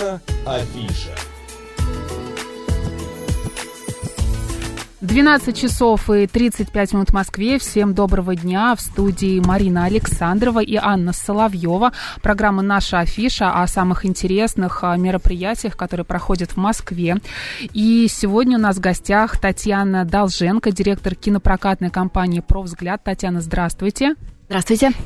Наша афиша. 12 часов и 35 минут в Москве. Всем доброго дня. В студии Марина Александрова и Анна Соловьева. Программа «Наша афиша» о самых интересных а, мероприятиях, которые проходят в Москве. И сегодня у нас в гостях Татьяна Долженко, директор кинопрокатной компании «Провзгляд». Татьяна, здравствуйте. Здравствуйте.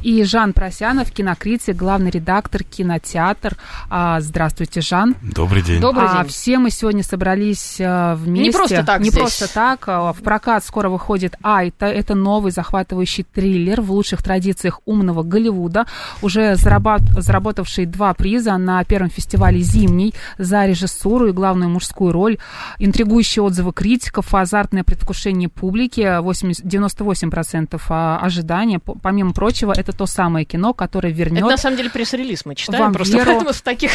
И Жан Просянов, кинокритик, главный редактор кинотеатр. А, здравствуйте, Жан. Добрый день. Добрый день. А, все мы сегодня собрались а, вместе. Не просто так Не здесь. просто так. А, в прокат скоро выходит «Айта». Это новый захватывающий триллер в лучших традициях умного Голливуда, уже заработ... заработавший два приза на первом фестивале «Зимний» за режиссуру и главную мужскую роль. Интригующие отзывы критиков, азартное предвкушение публики, 80... 98% ожидания. Помимо прочего, это то самое кино, которое вернет... Это на самом деле пресс-релиз мы читаем, вам просто веру, поэтому в таких...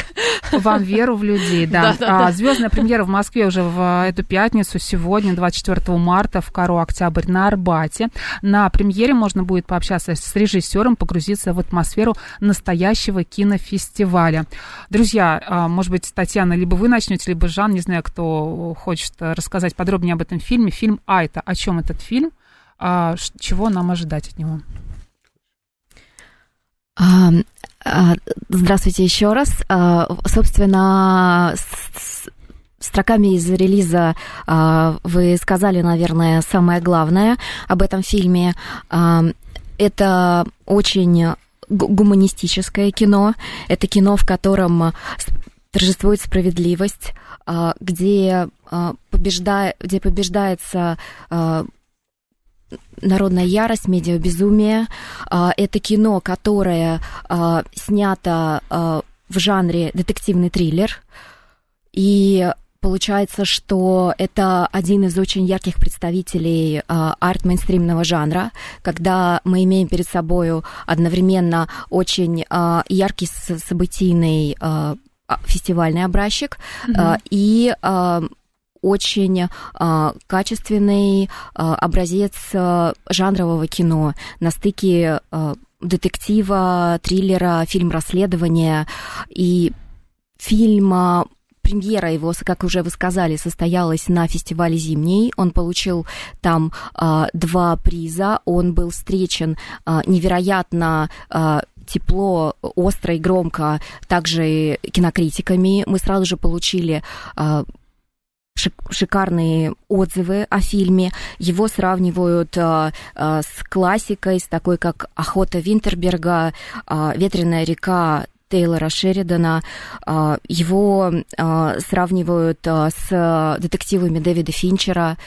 Вам веру в людей, да. а, звездная премьера в Москве уже в эту пятницу, сегодня, 24 марта, в Кару Октябрь на Арбате. На премьере можно будет пообщаться с режиссером, погрузиться в атмосферу настоящего кинофестиваля. Друзья, а, может быть, Татьяна, либо вы начнете, либо Жан, не знаю, кто хочет рассказать подробнее об этом фильме. Фильм «Айта». О чем этот фильм? А, чего нам ожидать от него? Здравствуйте еще раз. Собственно, строками из релиза вы сказали, наверное, самое главное об этом фильме. Это очень гуманистическое кино. Это кино, в котором торжествует справедливость, где, побеждает, где побеждается Народная ярость, медиабезумие. Это кино, которое а, снято а, в жанре детективный триллер. И получается, что это один из очень ярких представителей а, арт-мейнстримного жанра, когда мы имеем перед собой одновременно очень яркий событийный фестивальный образчик mm-hmm. и очень э, качественный э, образец э, жанрового кино на стыке э, детектива, триллера, фильм расследования и фильма премьера его, как уже вы сказали, состоялась на фестивале «Зимний». Он получил там э, два приза. Он был встречен э, невероятно э, тепло, остро и громко, также кинокритиками. Мы сразу же получили шикарные отзывы о фильме. Его сравнивают а, а, с классикой, с такой как «Охота Винтерберга», а, «Ветреная река», Тейлора Шеридана. Его сравнивают с детективами Дэвида Финчера.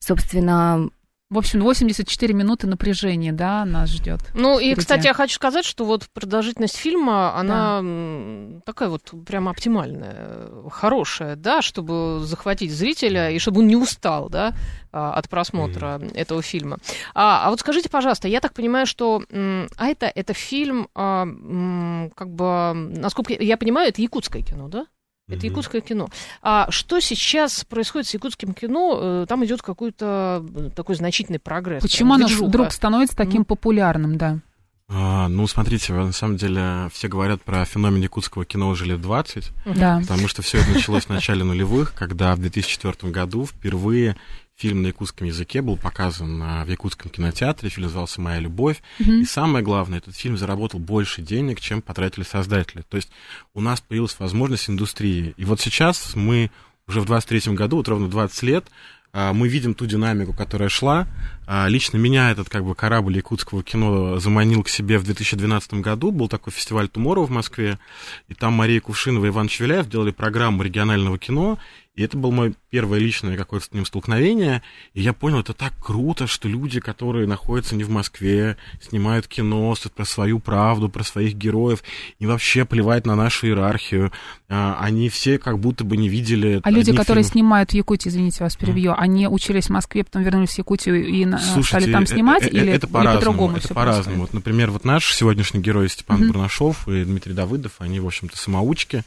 Собственно, в общем, 84 минуты напряжения, да, нас ждет. Ну и, кстати, я хочу сказать, что вот продолжительность фильма, она да. такая вот прямо оптимальная, хорошая, да, чтобы захватить зрителя и чтобы он не устал, да, а, от просмотра mm. этого фильма. А, а вот скажите, пожалуйста, я так понимаю, что а это, это фильм, а, как бы, насколько я понимаю, это якутское кино, да? Это якутское кино. А что сейчас происходит с якутским кино? Э, там идет какой-то э, такой значительный прогресс. Почему оно вдруг становится таким популярным, да? А, ну, смотрите, на самом деле все говорят про феномен якутского кино уже лет 20, да. потому что все это началось в начале нулевых, когда в 2004 году впервые фильм на якутском языке был показан в якутском кинотеатре, фильм назывался «Моя любовь», mm-hmm. и самое главное, этот фильм заработал больше денег, чем потратили создатели. То есть у нас появилась возможность индустрии. И вот сейчас мы уже в 23 году, вот ровно 20 лет, а, мы видим ту динамику, которая шла. А, лично меня этот как бы корабль якутского кино заманил к себе в 2012 году. Был такой фестиваль Тумору в Москве, и там Мария Кувшинова и Иван Чевеляев делали программу регионального кино, и это было мое первое личное какое-то с ним столкновение. И я понял, это так круто, что люди, которые находятся не в Москве, снимают кино про свою правду, про своих героев, и вообще плевать на нашу иерархию. А, они все как будто бы не видели... А люди, которые фильмов. снимают в Якутии, извините, вас перебью, mm. они учились в Москве, потом вернулись в Якутию и Слушайте, стали там снимать? Это, или, это по-разному. Это по-разному. Вот, например, вот наш сегодняшний герой Степан mm-hmm. Бурнашов и Дмитрий Давыдов, они, в общем-то, самоучки.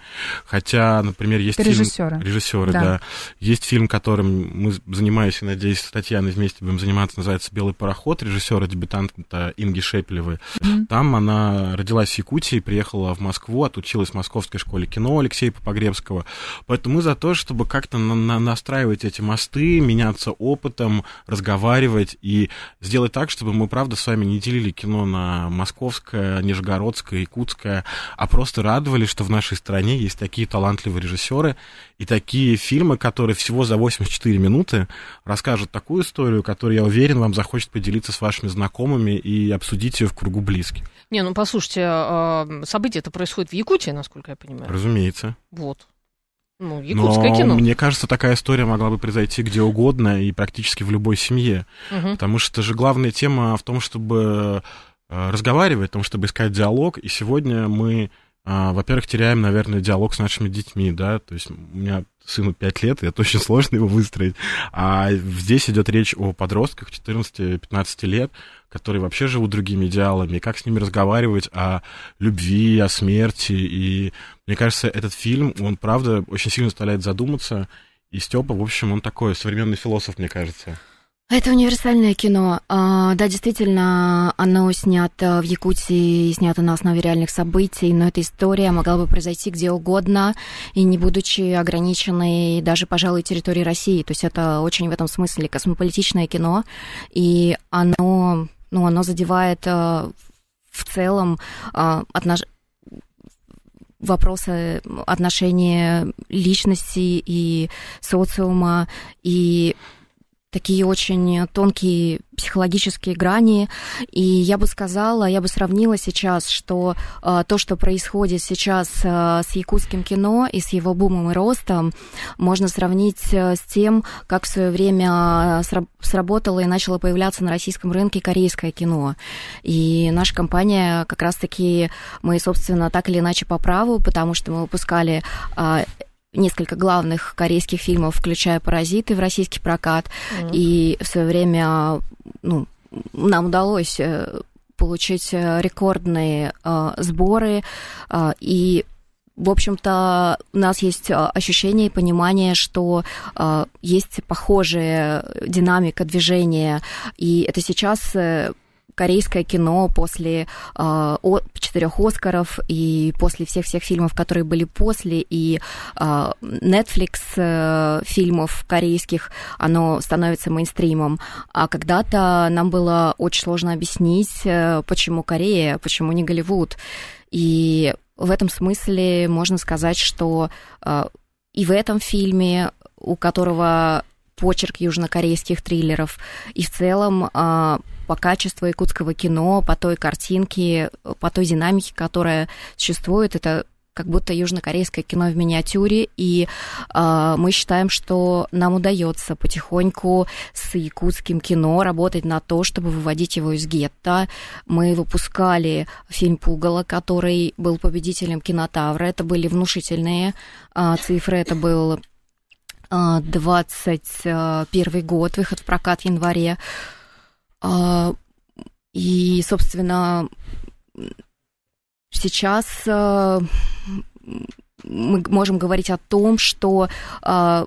Хотя, например, есть... Это режиссеры. Режиссеры, да. да. Есть фильм, которым мы занимаемся, надеюсь, с Татьяной вместе будем заниматься, называется «Белый пароход», режиссера дебютанта Инги Шепелевой. Mm-hmm. Там она родилась в Якутии, приехала в Москву, отучилась в Московской школе кино Алексея Попогребского. Поэтому мы за то, чтобы как-то на- на- настраивать эти мосты, меняться опытом, разговаривать и сделать так, чтобы мы, правда, с вами не делили кино на московское, нижегородское, якутское, а просто радовались, что в нашей стране есть такие талантливые режиссеры и такие фильмы, которые всего за 84 минуты расскажут такую историю, которую, я уверен, вам захочет поделиться с вашими знакомыми и обсудить ее в кругу близких. Не, ну послушайте, а, событие это происходит в Якутии, насколько я понимаю. Разумеется. Вот. Ну, якутское Но кино. Мне кажется, такая история могла бы произойти где угодно и практически в любой семье. Угу. Потому что же главная тема в том, чтобы э, разговаривать, в том, чтобы искать диалог. И сегодня мы, во-первых, теряем, наверное, диалог с нашими детьми, да, то есть у меня сыну 5 лет, и это очень сложно его выстроить. А здесь идет речь о подростках 14-15 лет, которые вообще живут другими идеалами, и как с ними разговаривать о любви, о смерти. И мне кажется, этот фильм, он, правда, очень сильно заставляет задуматься. И Степа, в общем, он такой современный философ, мне кажется. Это универсальное кино. А, да, действительно, оно снято в Якутии, снято на основе реальных событий, но эта история могла бы произойти где угодно, и не будучи ограниченной даже, пожалуй, территорией России. То есть это очень в этом смысле космополитичное кино, и оно, ну, оно задевает а, в целом а, отнош вопросы отношения личности и социума, и такие очень тонкие психологические грани. И я бы сказала, я бы сравнила сейчас, что э, то, что происходит сейчас э, с якутским кино и с его бумом и ростом, можно сравнить э, с тем, как в свое время сработало и начало появляться на российском рынке корейское кино. И наша компания как раз-таки, мы, собственно, так или иначе по праву, потому что мы выпускали несколько главных корейских фильмов, включая «Паразиты» в российский прокат. Mm-hmm. И в свое время ну, нам удалось э, получить э, рекордные э, сборы э, и в общем-то, у нас есть э, ощущение и понимание, что э, есть похожая динамика движения, и это сейчас корейское кино после э, четырех Оскаров и после всех-всех фильмов, которые были после, и э, Netflix э, фильмов корейских, оно становится мейнстримом. А когда-то нам было очень сложно объяснить, э, почему Корея, почему не Голливуд. И в этом смысле можно сказать, что э, и в этом фильме, у которого почерк южнокорейских триллеров, и в целом э, по качеству якутского кино, по той картинке, по той динамике, которая существует. Это как будто южнокорейское кино в миниатюре, и э, мы считаем, что нам удается потихоньку с якутским кино работать на то, чтобы выводить его из гетто. Мы выпускали фильм Пугало, который был победителем кинотавра. Это были внушительные э, цифры. Это был 21 год, выход в прокат в январе. А, и, собственно, сейчас э, мы можем говорить о том, что э,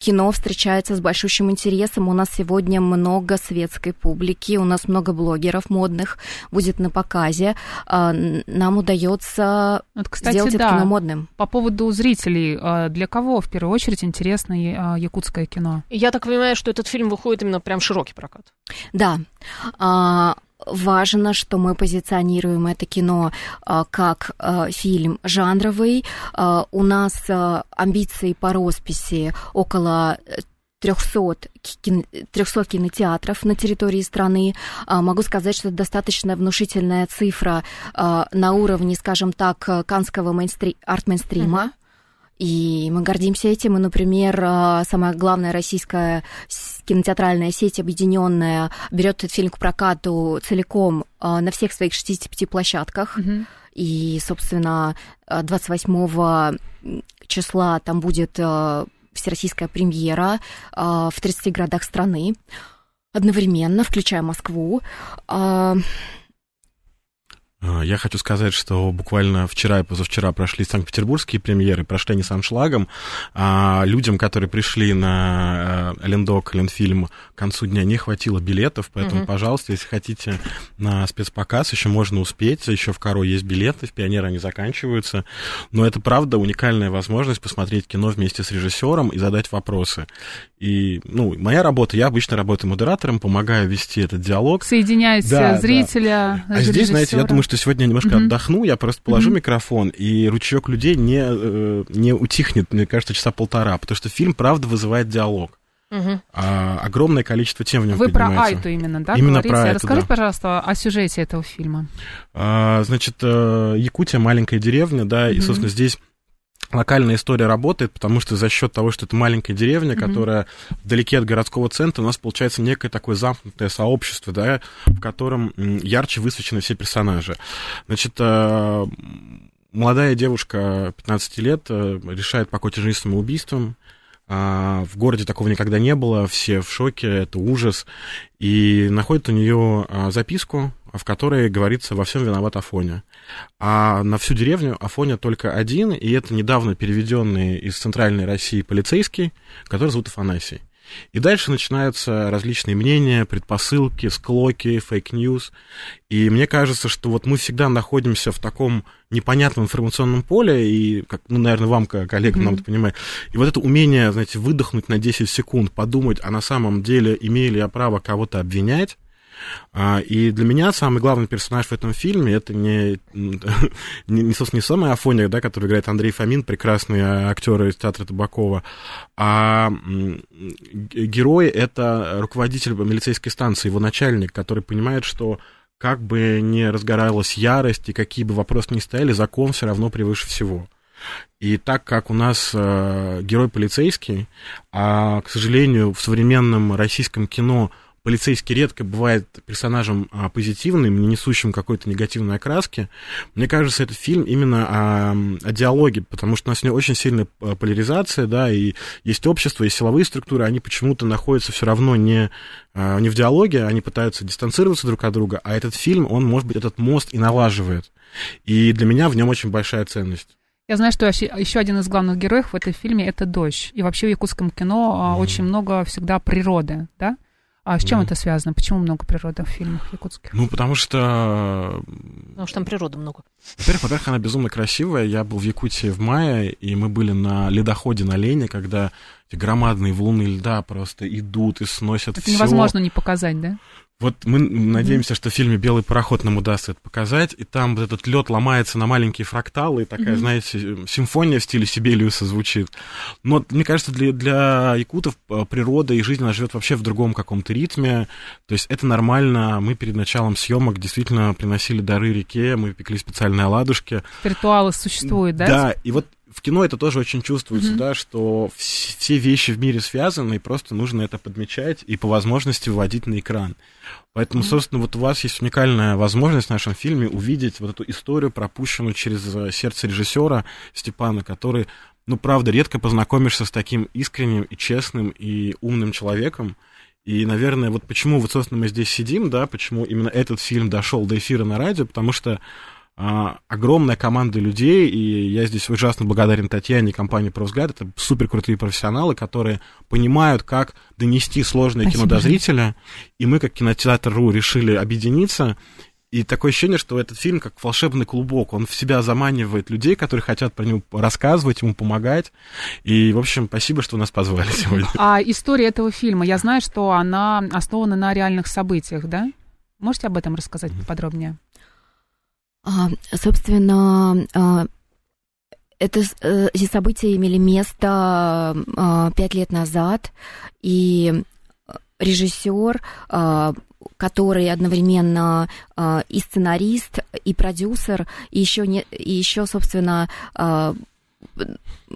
кино встречается с большущим интересом. У нас сегодня много светской публики, у нас много блогеров модных будет на показе. А, нам удается вот, кстати, сделать да, это кино модным. По поводу зрителей, а, для кого в первую очередь интересно а, якутское кино? Я так понимаю, что этот фильм выходит именно прям широкий прокат. Да важно, что мы позиционируем это кино а, как а, фильм жанровый. А, у нас амбиции по росписи около 300, 300 кинотеатров на территории страны. Могу сказать, что это достаточно внушительная цифра на уровне, скажем так, канского мейнстри... арт-мейнстрима. И мы гордимся этим. И, например, самая главная российская кинотеатральная сеть объединенная берет этот фильм к прокату целиком на всех своих 65 площадках. Mm-hmm. И, собственно, 28 числа там будет всероссийская премьера в 30 городах страны одновременно, включая Москву. А, я хочу сказать, что буквально вчера и позавчера прошли санкт-петербургские премьеры, прошли не сам шлагом. А людям, которые пришли на э, Лендок, Ленфильм к концу дня, не хватило билетов, поэтому, угу. пожалуйста, если хотите на спецпоказ, еще можно успеть, еще в Каро есть билеты, в Пионеры они заканчиваются. Но это, правда, уникальная возможность посмотреть кино вместе с режиссером и задать вопросы. И, ну, моя работа, я обычно работаю модератором, помогаю вести этот диалог. Соединять да, зрителя. Да. А здесь, знаете, я думаю, что сегодня я немножко mm-hmm. отдохну, я просто положу mm-hmm. микрофон, и ручеек людей не, э, не утихнет, мне кажется, часа полтора, потому что фильм, правда, вызывает диалог. Угу. А, огромное количество тем в нем Вы про Айту именно, да, именно говорите? Про Айту, Расскажите, да. пожалуйста, о сюжете этого фильма. А, значит, э, Якутия маленькая деревня, да, угу. и, собственно, здесь локальная история работает, потому что за счет того, что это маленькая деревня, mm-hmm. которая вдалеке от городского центра, у нас получается некое такое замкнутое сообщество, да, в котором ярче высвечены все персонажи. Значит, э, молодая девушка 15 лет э, решает покончить жизнь самоубийством. А, в городе такого никогда не было, все в шоке, это ужас. И находит у нее а, записку, в которой говорится «Во всем виноват Афоня». А на всю деревню Афоня только один, и это недавно переведенный из Центральной России полицейский, который зовут Афанасий. И дальше начинаются различные мнения, предпосылки, склоки, fake news. И мне кажется, что вот мы всегда находимся в таком непонятном информационном поле, и, как, ну, наверное, вам, как коллегам, mm-hmm. надо понимать. И вот это умение, знаете, выдохнуть на 10 секунд, подумать, а на самом деле имею ли я право кого-то обвинять, и для меня самый главный персонаж в этом фильме это не, не, собственно, не самый Афоня, да, который играет Андрей Фомин, прекрасный актер из театра Табакова, а герой это руководитель милицейской станции, его начальник, который понимает, что как бы не разгоралась ярость и какие бы вопросы ни стояли, закон все равно превыше всего. И так как у нас э, герой полицейский, а, к сожалению, в современном российском кино полицейский редко бывает персонажем а, позитивным, не несущим какой-то негативной окраски. Мне кажется, этот фильм именно о, о диалоге, потому что у нас очень сильная а, поляризация, да, и есть общество, есть силовые структуры, они почему-то находятся все равно не, а, не в диалоге, они пытаются дистанцироваться друг от друга, а этот фильм, он, может быть, этот мост и налаживает. И для меня в нем очень большая ценность. Я знаю, что еще один из главных героев в этом фильме это дождь. И вообще в якутском кино mm-hmm. очень много всегда природы, да? А с чем да. это связано? Почему много природы в фильмах якутских? Ну, потому что... Потому что там природы много. Во-первых, во-первых, она безумно красивая. Я был в Якутии в мае, и мы были на ледоходе на Лене, когда эти громадные валуны льда просто идут и сносят Это всё. невозможно не показать, да? Вот мы надеемся, что в фильме Белый пароход нам удастся это показать, и там вот этот лед ломается на маленькие фракталы, и такая, mm-hmm. знаете, симфония в стиле Сибелиуса звучит. Но мне кажется, для, для якутов э, природа и жизнь она живет вообще в другом каком-то ритме. То есть это нормально. Мы перед началом съемок действительно приносили дары реке, мы пекли специальные оладушки. Ритуалы существуют, да? Да, и вот в кино это тоже очень чувствуется, mm-hmm. да, что все вещи в мире связаны, и просто нужно это подмечать и по возможности выводить на экран. Поэтому, mm-hmm. собственно, вот у вас есть уникальная возможность в нашем фильме увидеть вот эту историю, пропущенную через э, сердце режиссера Степана, который, ну, правда, редко познакомишься с таким искренним и честным и умным человеком. И, наверное, вот почему, вот, собственно, мы здесь сидим, да, почему именно этот фильм дошел до эфира на радио, потому что а, огромная команда людей, и я здесь ужасно благодарен Татьяне и компании «Про взгляд». Это супер крутые профессионалы, которые понимают, как донести сложное Спасибо. кино до зрителя. И мы, как кинотеатр.ру, решили объединиться. И такое ощущение, что этот фильм как волшебный клубок. Он в себя заманивает людей, которые хотят про него рассказывать, ему помогать. И, в общем, спасибо, что нас позвали сегодня. А история этого фильма, я знаю, что она основана на реальных событиях, да? Можете об этом рассказать подробнее? А, собственно, а, это, э, эти события имели место а, пять лет назад, и режиссер, который одновременно и сценарист, и продюсер, и еще, не, и еще собственно,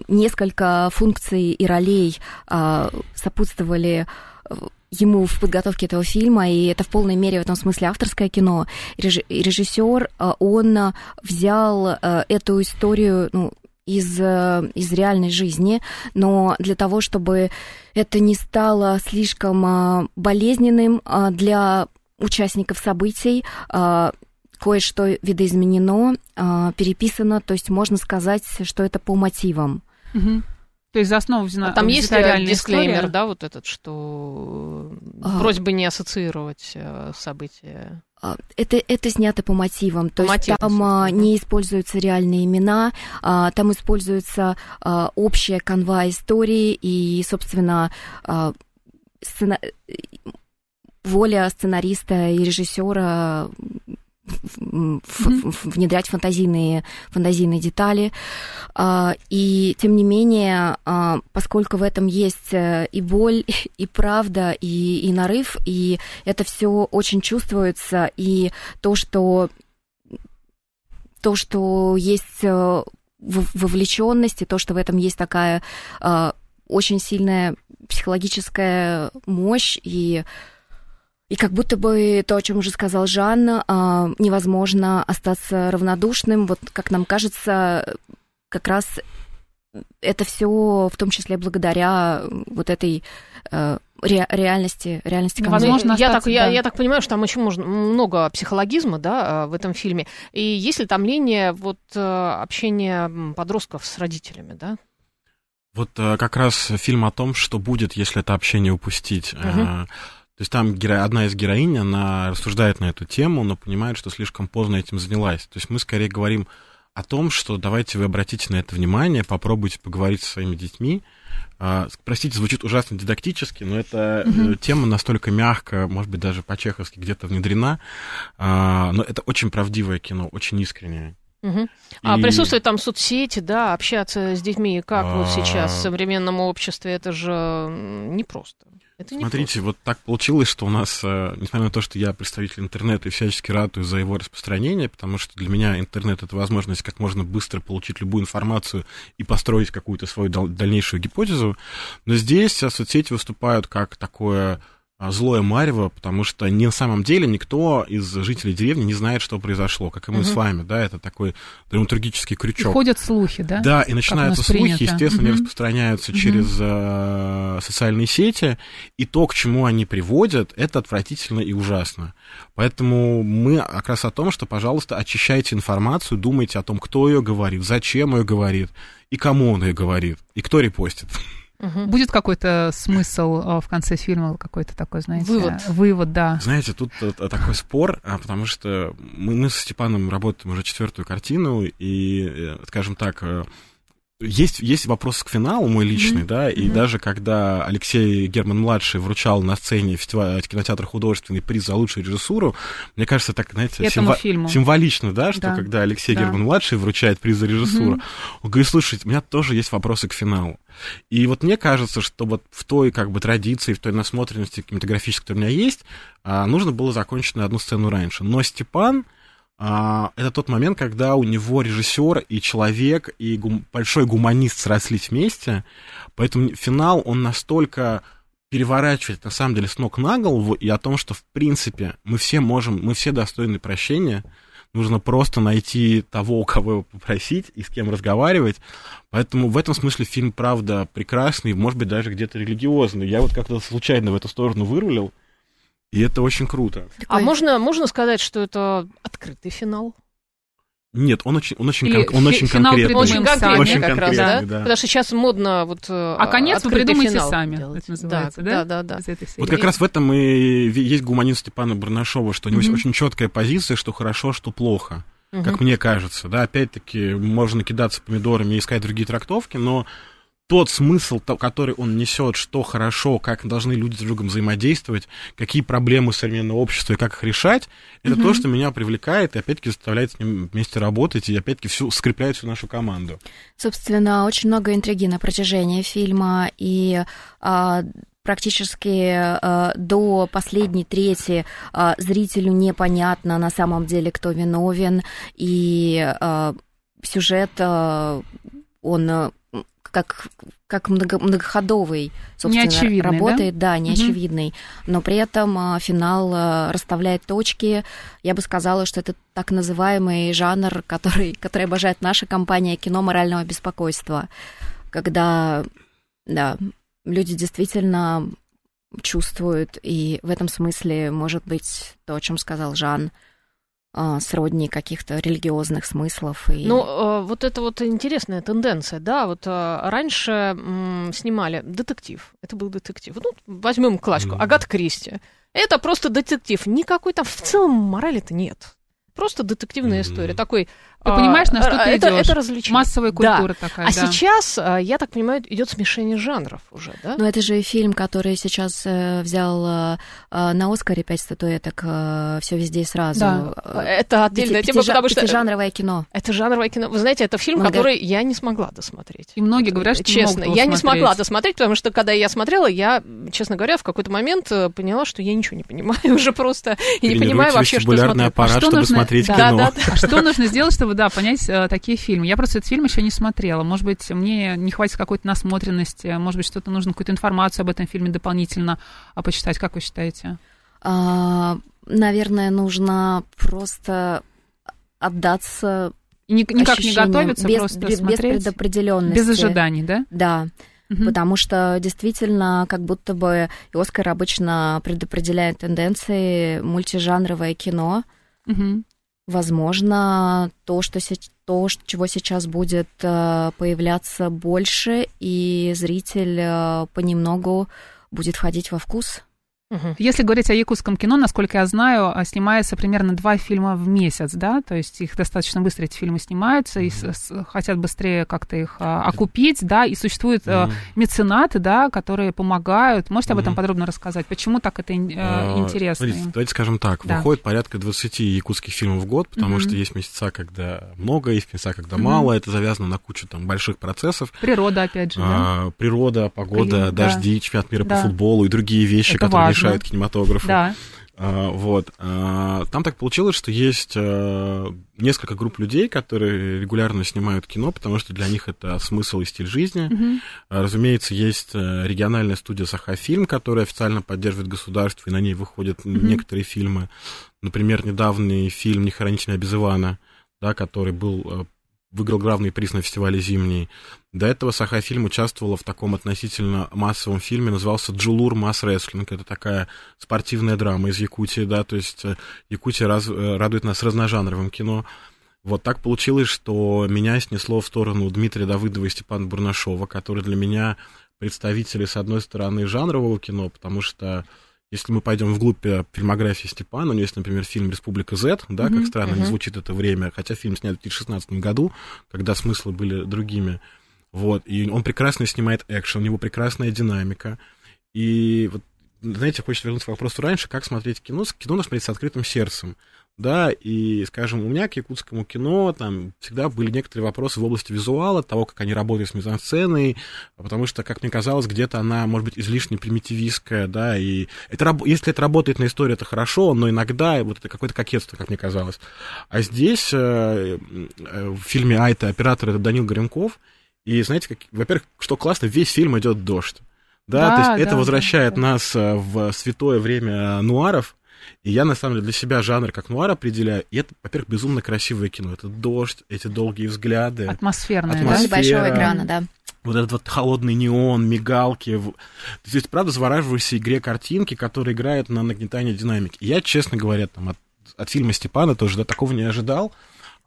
несколько функций и ролей сопутствовали ему в подготовке этого фильма, и это в полной мере в этом смысле авторское кино. Режиссер, э, он взял э, эту историю, ну, из, э, из реальной жизни, но для того, чтобы это не стало слишком болезненным для участников событий, кое-что видоизменено, э, переписано, то есть можно сказать, что это по мотивам. Угу. То есть за основу взята а там есть дисклеймер, история? да, вот этот, что А. просьба не ассоциировать э, события. А, Это, это снято по мотивам, то По есть мотивам, там а, не используются реальные имена, а, там используется а, общая канва истории и, собственно, а, сцена- воля сценариста и режиссера внедрять фантазийные, фантазийные детали. А, И, тем не менее, а, поскольку в этом есть э, и боль, и правда, и, и нарыв, и это все очень чувствуется, и то, что то, что есть э, вовлеченность, и то, что в этом есть такая э, очень сильная психологическая мощь, и, и как будто бы то, о чем уже сказал Жан, э, невозможно остаться равнодушным. Вот, как нам кажется, как раз это все в том числе благодаря вот этой э, ре- реальности, реальности Ну, конфликта. возможно, я, остаться, так, я, да. я так понимаю, что там очень можно, много психологизма да, а, в этом фильме. И есть ли там линия вот, э, общения подростков с родителями, да? Вот э, как раз фильм о том, что будет, если это общение упустить. Мгм. То есть там геро- одна из героинь, она рассуждает на эту тему, но понимает, что слишком поздно этим занялась. То есть мы скорее говорим о том, что давайте вы обратите на это внимание, попробуйте поговорить со своими детьми. А, Простите, звучит ужасно дидактически, но эта э, тема настолько мягко, может быть, даже по-чеховски где-то внедрена. А, Но это очень правдивое кино, очень искреннее. А И- присутствуют там соцсети, да, общаться с детьми, как вот сейчас в А. современном обществе, это же непросто. Это Смотрите, вот так получилось, что у нас, э, несмотря на то, что я представитель интернета и всячески ратую за его распространение, потому что для меня интернет это возможность как можно быстро получить любую информацию и построить какую-то свою дал- дальнейшую гипотезу, но здесь э, соцсети выступают как такое злое марево, потому что не на самом деле никто из жителей деревни не знает, что произошло, как и мы Мгм. с вами, да, это такой драматургический И крючок. ходят слухи, да? Да, и начинаются слухи, принято. естественно, они Мгм. распространяются Мгм. через э, социальные сети, и то, к чему они приводят, это отвратительно и ужасно. Поэтому мы как раз о том, что, пожалуйста, очищайте информацию, думайте о том, кто ее говорит, зачем ее говорит, и кому он ее говорит, и кто репостит. Мгм. Будет какой-то смысл э, в конце фильма, какой-то такой, знаете... Вывод. Вывод, да. Знаете, тут э, такой спор, а, потому что мы, мы со Степаном работаем уже четвертую картину, и, э, скажем так, э, есть, есть вопрос к финалу мой личный, Мгм. да, и Мгм. даже когда Алексей Герман-младший вручал на сцене фестиваля кинотеатра художественный приз за лучшую режиссуру, мне кажется, так, знаете, символ- фильму. символично, да, что Да. когда Алексей Да. Герман-младший вручает приз за режиссуру, Мгм. он говорит, слушайте, у меня тоже есть вопросы к финалу. И вот мне кажется, что вот в той как бы традиции, в той насмотренности кинематографической, которая у меня есть, а, нужно было закончить на одну сцену раньше. Но Степан а, это тот момент, когда у него режиссер и человек, и гум- большой гуманист срослись вместе, поэтому финал, он настолько переворачивает, на самом деле, с ног на голову, и о том, что, в принципе, мы все можем, мы все достойны прощения, нужно просто найти того, у кого его попросить и с кем разговаривать. Поэтому в этом смысле фильм, правда, прекрасный, может быть, даже где-то религиозный. Я вот как-то случайно в эту сторону вырулил, и это очень круто. А Такой- можно, можно сказать, что это открытый финал? Нет, он очень, он очень, кон- он фи- очень конкретный. Очень конкретный Очень как раз, да? конкретный, да. Потому что сейчас модно вот э, А конец вы открытый придумайте финал сами, делать. это называется, да? да? Да, да, да. Вот как раз в этом и есть гуманизм Степана Барнашова, что у него Мгм. очень четкая позиция, что хорошо, что плохо, как мне кажется. Да, опять-таки, можно кидаться помидорами и искать другие трактовки, но тот смысл, то- который он несет, что хорошо, как должны люди с другом взаимодействовать, какие проблемы современного общества и как их решать, это то, что меня привлекает и опять-таки заставляет с ним вместе работать и опять-таки всю, скрепляет всю нашу команду. Собственно, очень много интриги на протяжении фильма, и а, практически а, до последней трети а, зрителю непонятно на самом деле, кто виновен, и а, сюжет, а, он как, как много- многоходовый, собственно, Неочевидный, да? работает, да, неочевидный, но при этом а, финал а, расставляет точки. Я бы сказала, что это так называемый жанр, который, который обожает наша компания кино морального беспокойства, когда, да, люди действительно чувствуют, и в этом смысле, может быть, то, о чем сказал Жан, сродни каких-то религиозных смыслов. И... Ну, э, вот это вот интересная тенденция, да, вот э, раньше снимали детектив, это был детектив. Ну, возьмем классику, Агат Кристи. Это просто детектив, никакой там в целом морали-то нет. Просто детективная история. Такой ты понимаешь, на что ты это, идешь? Это развлечение. Массовая культура да. такая. А да. сейчас, а, я так понимаю, идет смешение жанров уже, да? Но это же фильм, который сейчас э, взял э, на Оскаре пять статуэток э, все везде и сразу. Да. Это отдельная тема, потому что жанровое кино. Это жанровое кино. Вы знаете, это фильм, Много... который я не смогла досмотреть. И многие говорят, что честно, не я не смогла досмотреть, потому что когда я смотрела, я, честно говоря, в какой-то момент поняла, что я ничего не понимаю уже просто и не понимаю вообще, что смотреть. аппарат, а что чтобы нужно... смотреть да, кино. Да, да, А что нужно сделать, чтобы да понять такие фильмы. Я просто этот фильм еще не смотрела. Может быть, мне не хватит какой-то насмотренности, может быть, что-то нужно, какую-то информацию об этом фильме дополнительно а, почитать. Как вы считаете? А, наверное, нужно просто отдаться и никак не готовиться, без, просто без, смотреть. Без предопределенности. Без ожиданий, да? Да. Угу. Потому что действительно, как будто бы Оскар обычно предопределяет тенденции мультижанровое кино. Угу. Возможно, то, что, то, чего сейчас будет э, появляться больше, и зритель э, понемногу будет входить во вкус. Угу. Если говорить о якутском кино, насколько я знаю, а, снимается примерно два фильма в месяц, да, то есть их достаточно быстро эти фильмы снимаются и с, с, хотят быстрее как-то их а, окупить, да, и существуют а, меценаты, да, которые помогают. Можете об этом подробно рассказать? Почему так это а, интересно? Смотрите, давайте скажем так, да. выходит порядка 20 якутских фильмов в год, потому что есть месяца, когда много, есть месяца, когда мало, это завязано на кучу там больших процессов. Природа, опять же, а, Природа, погода, При... дожди, да. чемпионат мира да. по футболу и другие вещи, это которые важно мешают кинематографу. Да. А, вот. А, там так получилось, что есть а, несколько групп людей, которые регулярно снимают кино, потому что для них это смысл и стиль жизни. Mm-hmm. Разумеется, есть региональная студия Сахафильм, которая официально поддерживает государство, и на ней выходят mm-hmm. некоторые фильмы. Например, недавний фильм «Не хоронить меня без Ивана», да, который был выиграл главный приз на фестивале «Зимний». До этого Сахафильм участвовала в таком относительно массовом фильме, назывался «Джулур Масс Рестлинг». Это такая спортивная драма из Якутии, да, то есть э, Якутия раз, э, радует нас разножанровым кино. Вот так получилось, что меня снесло в сторону Дмитрия Давыдова и Степана Бурнашова, которые для меня представители, с одной стороны, жанрового кино, потому что если мы пойдем вглубь э, фильмографии Степана, у него есть, например, фильм «Республика Z», да, uh-huh, как странно uh-huh. не звучит это время, хотя фильм снят в 2016 году, когда смыслы были другими. Вот, и он прекрасно снимает экшен, у него прекрасная динамика. И вот, знаете, хочется вернуться к вопросу раньше, как смотреть кино. Кино надо смотреть с открытым сердцем да, и, скажем, у меня к якутскому кино там всегда были некоторые вопросы в области визуала, того, как они работают с мизансценой, потому что, как мне казалось, где-то она, может быть, излишне примитивистская, да, и это, если это работает на истории, это хорошо, но иногда вот это какое-то кокетство, как мне казалось. А здесь э, э, в фильме «Айта» оператор это Данил Горенков, и, знаете, как, во-первых, что классно, весь фильм идет дождь. Да, да, то есть да, это возвращает да. нас э, в святое время нуаров, и я, на самом деле, для себя жанр как нуар определяю. И это, во-первых, безумно красивое кино. Это дождь, эти долгие взгляды. Атмосферное, Атмосфера, да? большого экрана, да. Вот этот вот холодный неон, мигалки. То есть, правда, завораживаешься игре картинки, которая играет на нагнетание динамики. И я, честно говоря, там, от, от фильма Степана тоже да, такого не ожидал.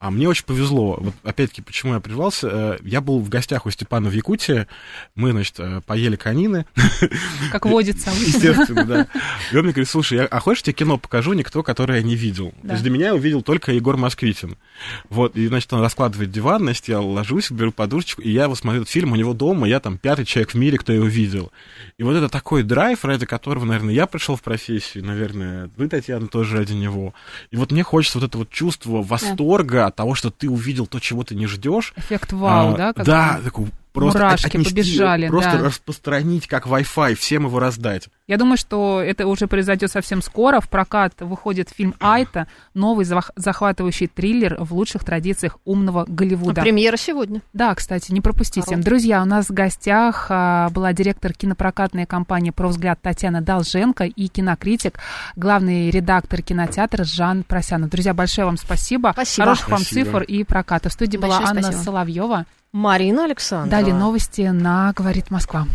А мне очень повезло. Вот опять-таки, почему я прервался? Э, я был в гостях у Степана в Якутии. Мы, значит, э, поели конины. Как водится. Естественно, да. И он мне говорит, слушай, а хочешь тебе кино покажу, никто, которое я не видел? То есть для меня увидел только Егор Москвитин. Вот, и, значит, он раскладывает диван, значит, я ложусь, беру подушечку, и я вот смотрю этот фильм у него дома, я там пятый человек в мире, кто его видел. И вот это такой драйв, ради которого, наверное, я пришел в профессию, наверное, вы, Татьяна, тоже ради него. И вот мне хочется вот это вот чувство восторга от того, что ты увидел то, чего ты не ждешь. Эффект вау, а, да? Да, такой просто Мурашки отнести, побежали, просто да. распространить как Wi-Fi, всем его раздать. Я думаю, что это уже произойдет совсем скоро. В прокат выходит фильм «Айта», новый захватывающий триллер в лучших традициях умного Голливуда. А премьера сегодня. Да, кстати, не пропустите. Хорошо. Друзья, у нас в гостях а, была директор кинопрокатной компании «Про взгляд» Татьяна Долженко и кинокритик, главный редактор кинотеатра Жан Просянов. Друзья, большое вам спасибо. Спасибо. Хороших спасибо. вам цифр и проката. В студии Большое была Анна спасибо. Соловьева. Марина Александровна. Далее новости на «Говорит Москва».